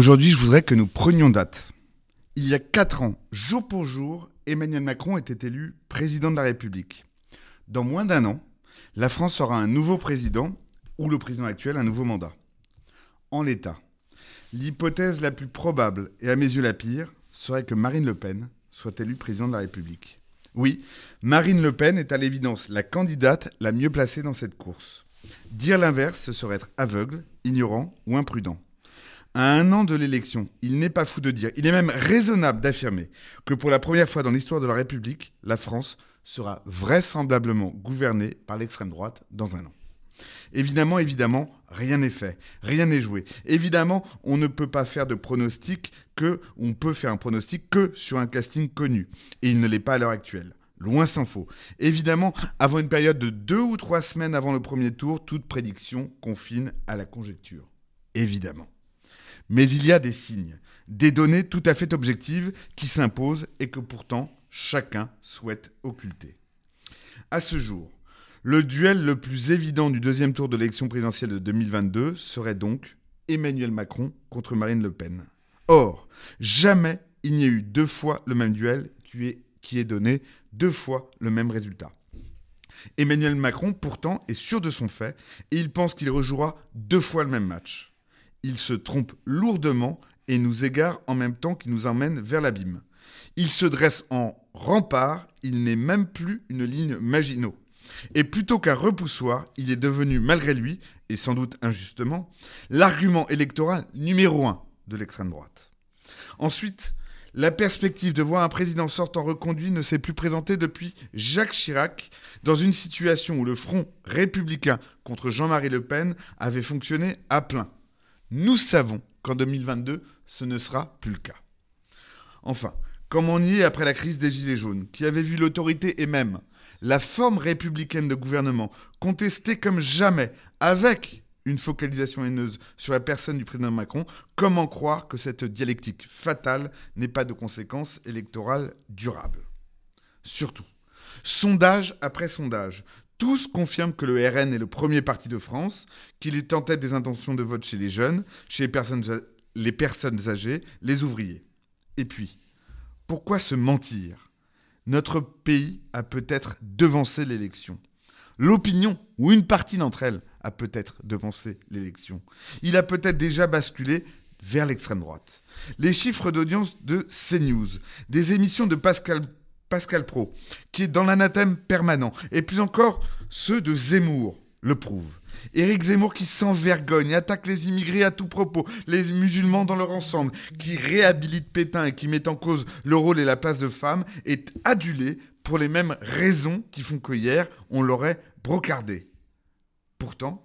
Aujourd'hui, je voudrais que nous prenions date. Il y a quatre ans, jour pour jour, Emmanuel Macron était élu président de la République. Dans moins d'un an, la France aura un nouveau président, ou le président actuel un nouveau mandat. En l'état, l'hypothèse la plus probable, et à mes yeux la pire, serait que Marine Le Pen soit élue président de la République. Oui, Marine Le Pen est à l'évidence la candidate la mieux placée dans cette course. Dire l'inverse, ce serait être aveugle, ignorant ou imprudent. À un an de l'élection, il n'est pas fou de dire, il est même raisonnable d'affirmer que pour la première fois dans l'histoire de la République, la France sera vraisemblablement gouvernée par l'extrême droite dans un an. Évidemment, évidemment, rien n'est fait, rien n'est joué. Évidemment, on ne peut pas faire de pronostic que, on peut faire un pronostic que sur un casting connu. Et il ne l'est pas à l'heure actuelle. Loin s'en faut. Évidemment, avant une période de deux ou trois semaines avant le premier tour, toute prédiction confine à la conjecture. Évidemment. Mais il y a des signes, des données tout à fait objectives qui s'imposent et que pourtant chacun souhaite occulter. À ce jour, le duel le plus évident du deuxième tour de l'élection présidentielle de 2022 serait donc Emmanuel Macron contre Marine Le Pen. Or, jamais il n'y a eu deux fois le même duel qui est, qui est donné deux fois le même résultat. Emmanuel Macron, pourtant, est sûr de son fait et il pense qu'il rejouera deux fois le même match il se trompe lourdement et nous égare en même temps qu'il nous emmène vers l'abîme. Il se dresse en rempart, il n'est même plus une ligne Maginot. Et plutôt qu'un repoussoir, il est devenu, malgré lui, et sans doute injustement, l'argument électoral numéro un de l'extrême droite. Ensuite, la perspective de voir un président sortant reconduit ne s'est plus présentée depuis Jacques Chirac, dans une situation où le front républicain contre Jean-Marie Le Pen avait fonctionné à plein. Nous savons qu'en 2022, ce ne sera plus le cas. Enfin, comme on y après la crise des Gilets jaunes, qui avait vu l'autorité et même la forme républicaine de gouvernement contestée comme jamais, avec une focalisation haineuse sur la personne du président Macron, comment croire que cette dialectique fatale n'est pas de conséquences électorales durables? Surtout, sondage après sondage, tous confirment que le RN est le premier parti de France, qu'il est en tête des intentions de vote chez les jeunes, chez les personnes, âgées, les ouvriers. Et puis, pourquoi se mentir? Notre pays a peut-être devancé l'élection. L'opinion, ou une partie d'entre elles, a peut-être devancé l'élection. Il a peut-être déjà basculé vers l'extrême droite. Les chiffres d'audience de CNews, des émissions de Pascal Pascal Pro, qui est dans l'anathème permanent, et plus encore ceux de Zemmour le prouvent. Éric Zemmour qui s'envergogne, attaque les immigrés à tout propos, les musulmans dans leur ensemble, qui réhabilite Pétain et qui met en cause le rôle et la place de femme, est adulé pour les mêmes raisons qui font que hier, on l'aurait brocardé. Pourtant,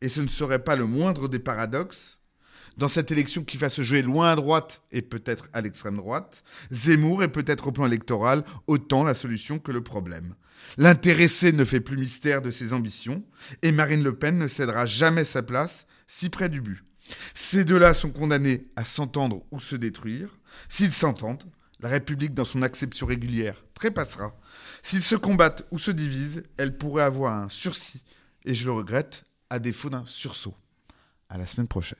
et ce ne serait pas le moindre des paradoxes, dans cette élection qui va se jouer loin à droite et peut-être à l'extrême droite, Zemmour est peut-être au plan électoral autant la solution que le problème. L'intéressé ne fait plus mystère de ses ambitions et Marine Le Pen ne cédera jamais sa place si près du but. Ces deux-là sont condamnés à s'entendre ou se détruire. S'ils s'entendent, la République, dans son acception régulière, trépassera. S'ils se combattent ou se divisent, elle pourrait avoir un sursis, et je le regrette, à défaut d'un sursaut. À la semaine prochaine.